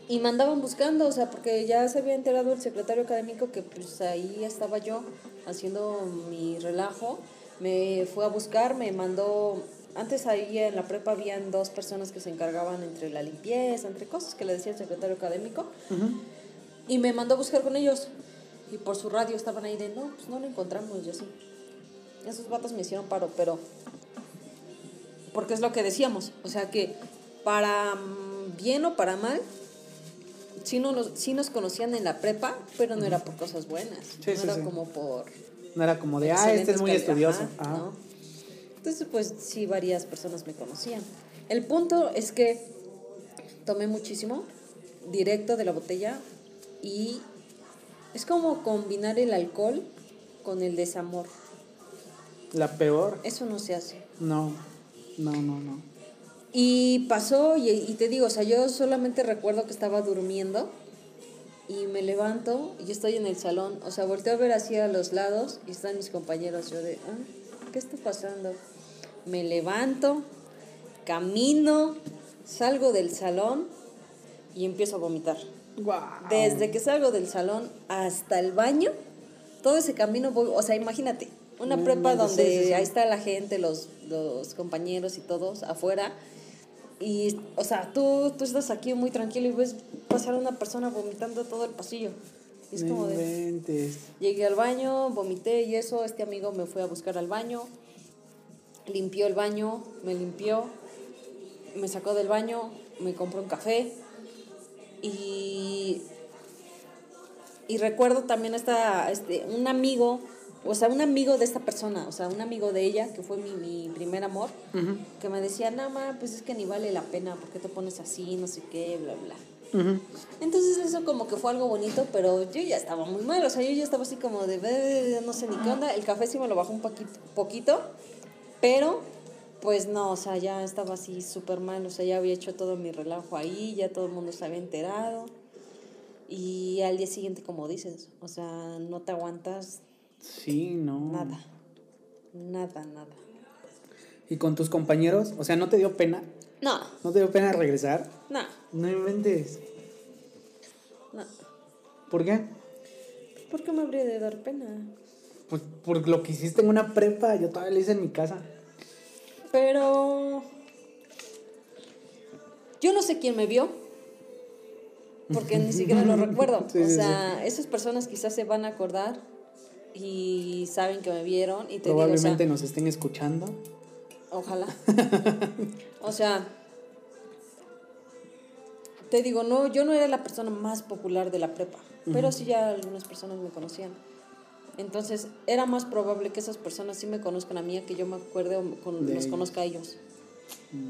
B: y me andaban buscando o sea porque ya se había enterado el secretario académico que pues ahí estaba yo haciendo mi relajo. Me fue a buscar me mandó antes ahí en la prepa habían dos personas que se encargaban entre la limpieza, entre cosas que le decía el secretario académico. Y me mandó a buscar con ellos. Y por su radio estaban ahí de, no, pues no lo encontramos, y así. Esos vatos me hicieron paro, pero... Porque es lo que decíamos. O sea que para bien o para mal, sí, no nos, sí nos conocían en la prepa, pero no era por cosas buenas.
A: Sí,
B: no
A: sí,
B: era como por...
A: No era como de, ah, este es muy estudioso.
B: Ajá. ¿no? Entonces, pues sí, varias personas me conocían. El punto es que tomé muchísimo, directo de la botella, y es como combinar el alcohol con el desamor.
A: La peor.
B: Eso no se hace.
A: No, no, no, no.
B: Y pasó, y, y te digo, o sea, yo solamente recuerdo que estaba durmiendo y me levanto y estoy en el salón. O sea, volteo a ver hacia los lados y están mis compañeros. Yo de, ah, ¿qué está pasando? Me levanto, camino, salgo del salón y empiezo a vomitar. Desde que salgo del salón hasta el baño, todo ese camino voy, o sea, imagínate, una
A: No
B: prepa donde
A: sí, sí, sí.
B: ahí está la gente, los, los compañeros y todos afuera. Y, o sea, tú, tú estás aquí muy tranquilo y ves pasar a una persona vomitando todo el pasillo. Y es como de... Llegué al baño, vomité y eso, este amigo me fue a buscar al baño, limpió el baño, me limpió, me sacó del baño, me compró un café y, y recuerdo también esta, este, un amigo o sea, un amigo de esta persona, o sea, un amigo de ella, que fue mi, mi primer amor, que me decía, no, ma, pues es que ni vale la pena, ¿por qué te pones así? No sé qué, bla, bla. Entonces eso como que fue algo bonito, pero yo ya estaba muy mal, o sea, yo ya estaba así como de, "Ve, no sé ni qué onda, el café sí me lo bajó un poquito pero pues no, o sea, ya estaba así súper mal, o sea, ya había hecho todo mi relajo ahí, ya todo el mundo se había enterado, y al día siguiente, como dices, o sea, no te aguantas
A: Sí, no.
B: nada, nada, nada.
A: ¿Y con tus compañeros? O sea, ¿no te dio pena?
B: No,
A: ¿No te dio pena regresar?
B: no,
A: No inventes.
B: no.
A: ¿Por qué?
B: ¿Por qué me habría de dar pena?
A: Pues por lo que hiciste en una prepa, yo todavía lo hice en mi casa.
B: Pero yo no sé quién me vio, porque ni siquiera lo recuerdo.
A: Sí,
B: o
A: sí,
B: sea, esas personas quizás se van a acordar y saben que me vieron y te digo, o
A: Probablemente
B: sea,
A: nos estén escuchando.
B: ojalá. o sea, te digo, no, yo no era la persona más popular de la prepa, pero sí ya algunas personas me conocían. Entonces, era más probable que esas personas sí me conozcan a mí, a que yo me acuerde o con- los conozca a ellos.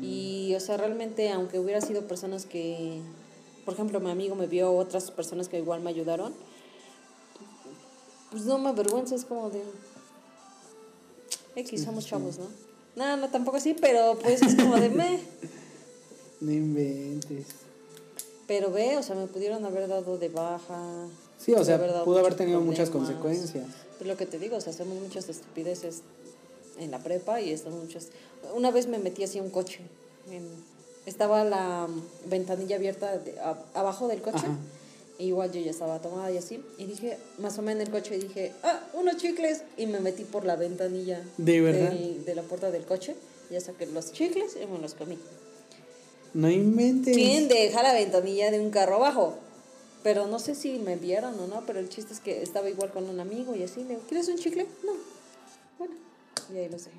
B: Y, o sea, realmente, aunque hubiera sido personas que, por ejemplo, mi amigo me vio, otras personas que igual me ayudaron, pues no me avergüenza, es como de. X, somos chavos, ¿no? No, no, tampoco así, pero pues es como de me.
A: No inventes.
B: Pero ve, o sea, me pudieron haber dado de baja.
A: Sí, o sea, pudo haber tenido muchas consecuencias.
B: Pues lo que te digo, o sea, hacemos muchas estupideces en la prepa y están muchas. Una vez me metí así a un coche. en- estaba la ventanilla abierta de- a- abajo del coche.
A: Ajá.
B: E igual yo ya estaba tomada y así. Y dije, más o menos en el coche, y dije, ah, unos chicles. Y me metí por la ventanilla
A: ¿De verdad?
B: del- de la puerta del coche. Ya saqué los chicles y me los comí.
A: No inventes.
B: ¿Quién deja la ventanilla de un carro abajo? Pero no sé si me vieron o no, pero el chiste es que estaba igual con un amigo y así. Le digo, ¿quieres un chicle? No. Bueno, y ahí los dejé.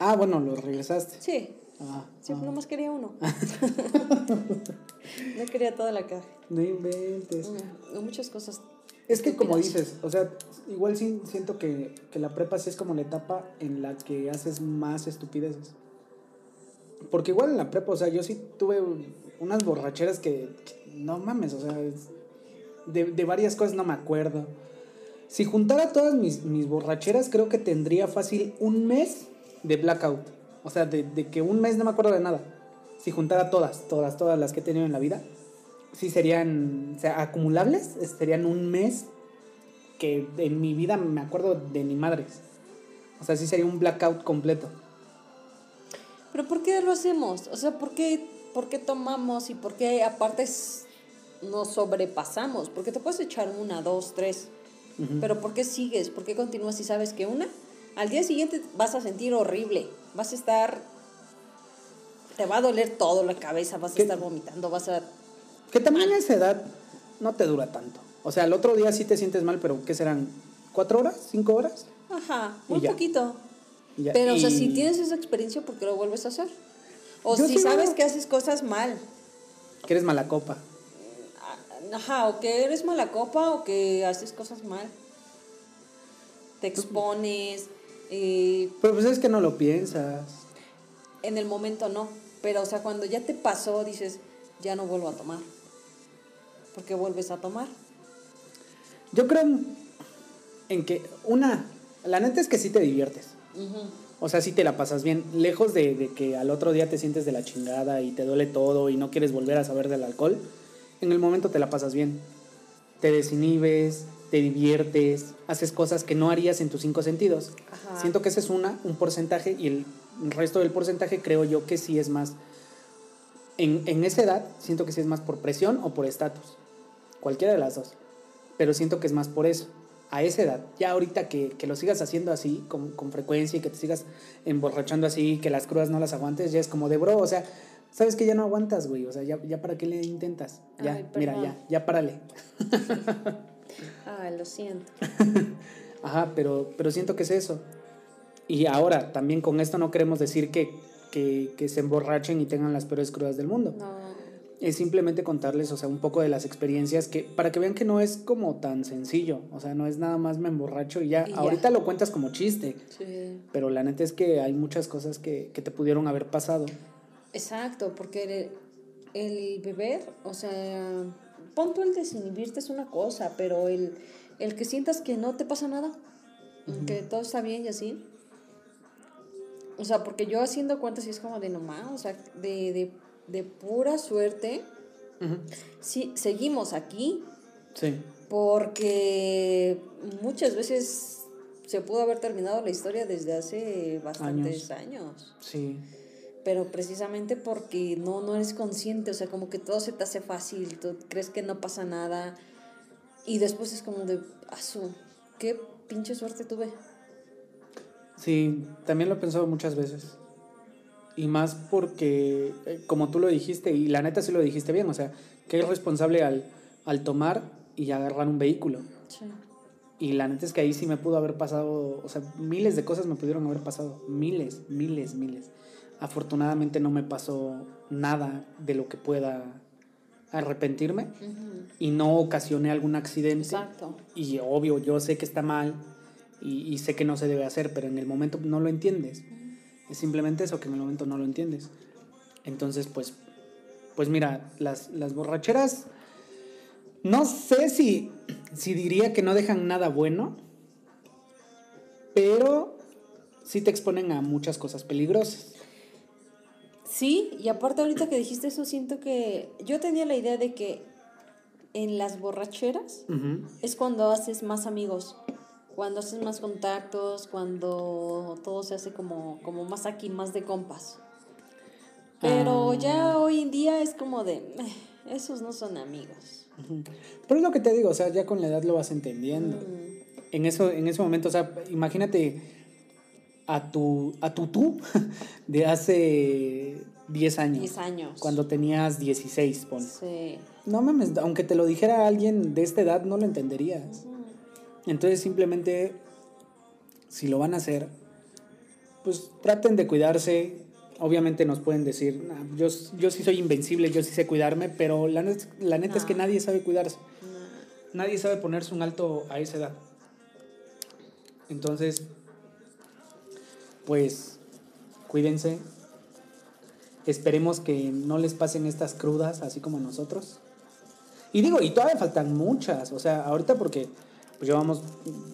A: Ah, bueno, lo regresaste.
B: Sí,
A: Ah,
B: sí,
A: ah.
B: nomás quería uno. no quería toda la caja.
A: No inventes.
B: Mm, Muchas cosas.
A: Es que como dices, o sea, igual sí siento que, que la prepa sí es como la etapa en la que haces más estupideces. Porque igual en la prepa, o sea, yo sí tuve unas borracheras que, no mames, o sea, es- de, de varias cosas no me acuerdo. Si juntara todas mis, mis borracheras, creo que tendría fácil un mes de blackout. O sea, de, de que un mes no me acuerdo de nada. Si juntara todas, todas, todas las que he tenido en la vida, sí serían, o sea, acumulables, es- serían un mes que en mi vida me acuerdo de ni madres. O sea, sí sería un blackout completo.
B: Pero ¿por qué lo hacemos? O sea, ¿por qué, por qué tomamos y por qué aparte nos sobrepasamos? Porque te puedes echar una, dos, tres. Pero ¿por qué sigues? ¿Por qué continúas si sabes que una? Al día siguiente vas a sentir horrible. Vas a estar... Te va a doler todo la cabeza, vas a estar vomitando, vas a...
A: Que también a esa edad no te dura tanto. O sea, el otro día sí te sientes mal, pero ¿qué serán? ¿Cuatro horas? ¿Cinco horas?
B: Ajá, un poquito.
A: Ya.
B: Pero, o sea, si tienes esa experiencia, ¿por qué lo vuelves a hacer? O
A: Yo
B: si sabes que haces cosas mal.
A: Que eres mala copa.
B: Ajá, o que eres mala copa o que haces cosas mal. Te expones. eh,
A: Pero pues es que no lo piensas.
B: en el momento no. Pero, o sea, cuando ya te pasó, dices, ya no vuelvo a tomar. Porque vuelves a tomar.
A: Yo creo en que, una, la neta es que sí te diviertes. O sea, sí te la pasas bien. Lejos de, de que al otro día te sientes de la chingada y te duele todo y no quieres volver a saber del alcohol, en el momento te la pasas bien. Te desinhibes, te diviertes, haces cosas que no harías en tus cinco sentidos.
B: Ajá.
A: Siento que ese es una, un porcentaje y el resto del porcentaje creo yo que sí es más. En, en esa edad siento que sí es más por presión o por estatus. Cualquiera de las dos. Pero siento que es más por eso. A esa edad. Ya ahorita que, que lo sigas haciendo así, con, con frecuencia y que te sigas emborrachando así, que las crudas no las aguantes, ya es como de bro, o sea, sabes que ya no aguantas, güey. O sea, ya, ya para qué le intentas. Ya,
B: Ay,
A: mira, ya, ya párale.
B: Ay, lo siento.
A: Ajá, pero, pero siento que es eso. Y ahora, también con esto no queremos decir que, que, que se emborrachen y tengan las peores crudas del mundo.
B: No.
A: es simplemente contarles, o sea, un poco de las experiencias que para que vean que no es como tan sencillo, o sea, no es nada más me emborracho y ya.
B: Y ya.
A: Ahorita lo cuentas como chiste,
B: Sí.
A: pero la neta es que hay muchas cosas que, que te pudieron haber pasado.
B: Exacto, porque el, el beber, o sea, pon tú el desinhibirte es una cosa, pero el, el que sientas que no te pasa nada, que todo está bien y así. O sea, porque yo haciendo cuentas es como de nomás, o sea, de, de, de pura suerte, sí, seguimos aquí
A: Sí,
B: porque muchas veces se pudo haber terminado la historia desde hace bastantes años.
A: sí.
B: Pero precisamente porque no, no eres consciente, o sea, como que todo se te hace fácil, tú crees que no pasa nada y después es como de, asu, qué pinche suerte tuve.
A: Sí, también lo he pensado muchas veces. Y más porque, eh, como tú lo dijiste, y la neta sí lo dijiste bien, o sea, que es responsable al, al tomar y agarrar un vehículo. Y la neta es que ahí sí me pudo haber pasado, o sea, miles de cosas me pudieron haber pasado, miles, miles, miles. Afortunadamente no me pasó nada de lo que pueda arrepentirme y no ocasioné algún accidente.
B: Exacto.
A: Y obvio, yo sé que está mal y, y sé que no se debe hacer, pero en el momento no lo entiendes. Es simplemente eso, que en el momento no lo entiendes. Entonces, pues, pues mira, las, las borracheras, no sé si, si diría que no dejan nada bueno, pero sí te exponen a muchas cosas peligrosas.
B: Sí, y aparte ahorita que dijiste eso, siento que yo tenía la idea de que en las borracheras es cuando haces más amigos, cuando haces más contactos, cuando todo se hace como, como más aquí, más de compas. Pero
A: Ah.
B: ya hoy en día es como de, "Eh, esos no son amigos.
A: Pero es lo que te digo, o sea, ya con la edad lo vas entendiendo.
B: Mm,
A: en eso en ese momento, o sea, imagínate a tu a tu tú de hace 10 años.
B: 10 años.
A: Cuando tenías 16, pon.
B: Sí.
A: No mames, aunque te lo dijera alguien de esta edad no lo entenderías. Entonces simplemente si lo van a hacer, pues traten de cuidarse. Obviamente nos pueden decir, "Nah, yo, yo sí soy invencible, yo sí sé cuidarme, pero la, net- la neta es que nadie sabe cuidarse. Nadie sabe ponerse un alto a esa edad. Entonces, pues, cuídense. Esperemos que no les pasen estas crudas, así como a nosotros. Y digo, y todavía faltan muchas. O sea, ahorita porque pues, llevamos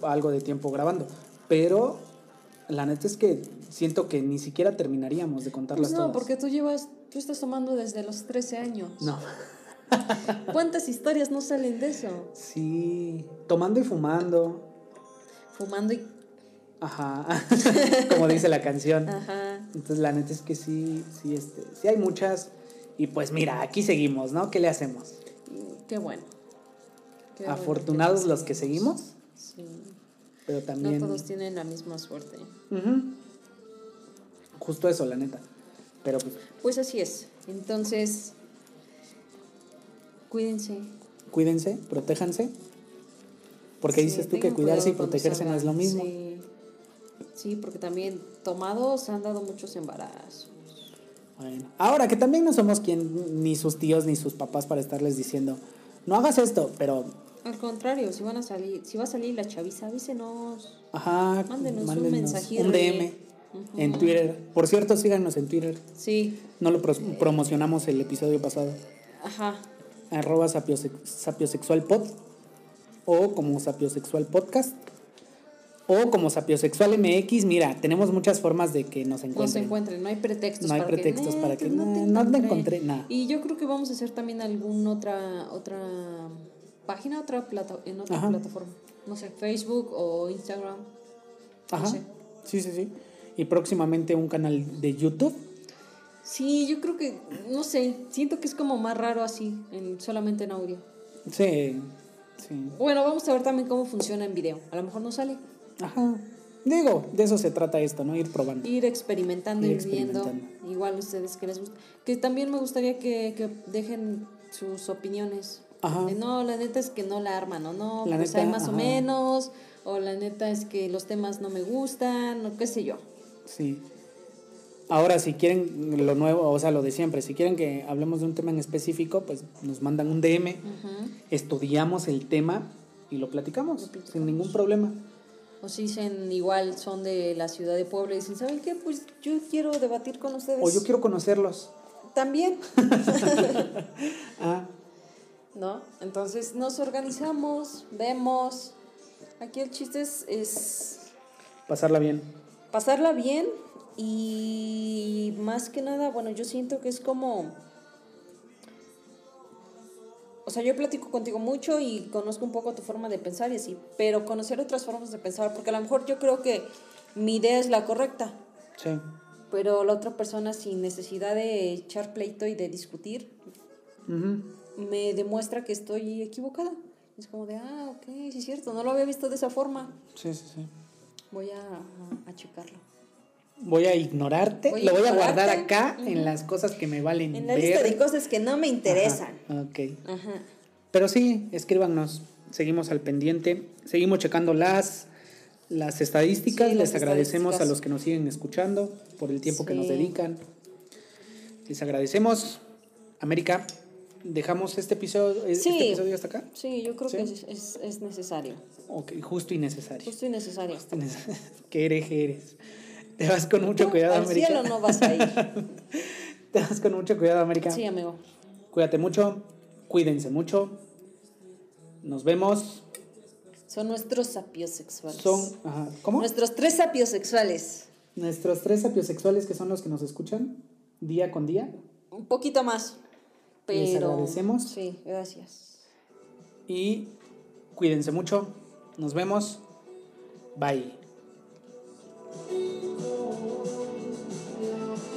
A: algo de tiempo grabando. Pero la neta es que siento que ni siquiera terminaríamos de contarlas
B: Pues no,
A: todas.
B: porque tú llevas, tú estás tomando desde los 13 años.
A: No.
B: ¿Cuántas historias no salen de eso?
A: Sí, tomando y fumando.
B: Fumando y...
A: Ajá, como dice la canción.
B: Ajá.
A: Entonces la neta es que sí, sí, este, sí hay muchas. Y pues mira, aquí seguimos, ¿no? ¿Qué le hacemos?
B: Qué bueno. Qué bueno
A: Afortunados los que seguimos,
B: Sí.
A: pero
B: No
A: también...
B: todos tienen la misma suerte.
A: Justo eso, la neta. Pero pues
B: Pues así es. Entonces, cuídense.
A: cuídense, protéjanse. Porque
B: Sí,
A: dices tú que cuidarse y protegerse no es lo mismo.
B: Sí. Sí, porque también tomados han dado muchos embarazos.
A: Bueno, ahora que también no somos quien, ni sus tíos ni sus papás para estarles diciendo, no hagas esto, pero,
B: Al contrario, si van a salir, si va a salir la chaviza, avísenos.
A: ajá,
B: Mándenos un mensajirre.
A: un DM en Twitter. Por cierto, síganos en Twitter.
B: Sí,
A: No lo promocionamos el episodio pasado.
B: ajá.
A: Arroba sapiose- sapiosexualpod o como sapiosexual podcast o como sapiosexual MX. Mira, tenemos muchas formas de que nos
B: No se
A: encuentren.
B: encuentren, no hay pretextos.
A: No hay
B: para
A: pretextos
B: que,
A: para que,
B: "Neta, no, te
A: "Nah, no te
B: encontré".
A: nada.
B: Y yo creo que vamos a hacer también algún otra otra página, otra plata, en otra
A: Ajá.
B: plataforma. No sé, Facebook o Instagram. No
A: Ajá.
B: sé.
A: Sí, sí, sí. Y próximamente un canal de YouTube.
B: Sí, yo creo que, no sé, siento que es como más raro así, en, solamente en audio.
A: Sí, sí.
B: Bueno, vamos a ver también cómo funciona en video. A lo mejor no sale.
A: Ajá. Digo, de eso se trata esto, ¿no? Ir probando.
B: Ir experimentando,
A: Ir
B: ir, viendo. Igual ustedes que les gusta. Que también me gustaría que, que dejen sus opiniones.
A: Ajá.
B: De, no, la neta es que no la arman, o no,
A: La
B: pues
A: neta,
B: hay más o menos. O la neta es que los temas no me gustan, o qué sé yo.
A: Sí. Ahora, si quieren lo nuevo, o sea, lo de siempre, si quieren que hablemos de un tema en específico, pues nos mandan un DM, estudiamos el tema y lo platicamos, sin ningún problema.
B: O si dicen igual son de la ciudad de Puebla y dicen, ¿saben qué? Pues yo quiero debatir con ustedes.
A: O yo quiero conocerlos.
B: También.
A: Ah,
B: ¿No? Entonces nos organizamos, vemos. Aquí el chiste es, es
A: pasarla bien.
B: pasarla bien y más que nada, bueno, yo siento que es como... O sea, yo platico contigo mucho y conozco un poco tu forma de pensar y así, pero conocer otras formas de pensar, porque a lo mejor yo creo que mi idea es la correcta,
A: Sí.
B: pero la otra persona sin necesidad de echar pleito y de discutir,
A: Ujú.
B: me demuestra que estoy equivocada. Es como de, ah, ok, sí es cierto, no lo había visto de esa forma.
A: Sí, sí, sí.
B: Voy a, a, a checarlo.
A: Voy a ignorarte,
B: Voy
A: lo voy a guardar acá en las cosas que me valen.
B: En la lista de cosas que no me interesan.
A: Ajá, ok.
B: Ajá.
A: Pero sí, escríbanos, seguimos al pendiente, seguimos checando las, las estadísticas,
B: Sí,
A: les
B: las
A: agradecemos a los que nos siguen escuchando por el tiempo que nos dedican. Les agradecemos. América, dejamos este episodio, este
B: Sí.
A: episodio hasta acá.
B: Sí, yo creo que es, es, es necesario.
A: Ok, justo y necesario.
B: Justo y necesario.
A: Qué hereje eres. Te vas con mucho cuidado,
B: Al
A: América.
B: cielo no vas a ir.
A: Te vas con mucho cuidado, América.
B: Sí, amigo.
A: Cuídate mucho, cuídense mucho. Nos vemos.
B: Son nuestros sapios sexuales.
A: Son, ajá, ¿cómo?
B: Nuestros tres sapios sexuales.
A: Nuestros tres sapiosexuales que son los que nos escuchan día con día.
B: Un poquito más. Pero.
A: Les agradecemos.
B: Sí, gracias.
A: Y cuídense mucho. Nos vemos. Bye. Oh, oh,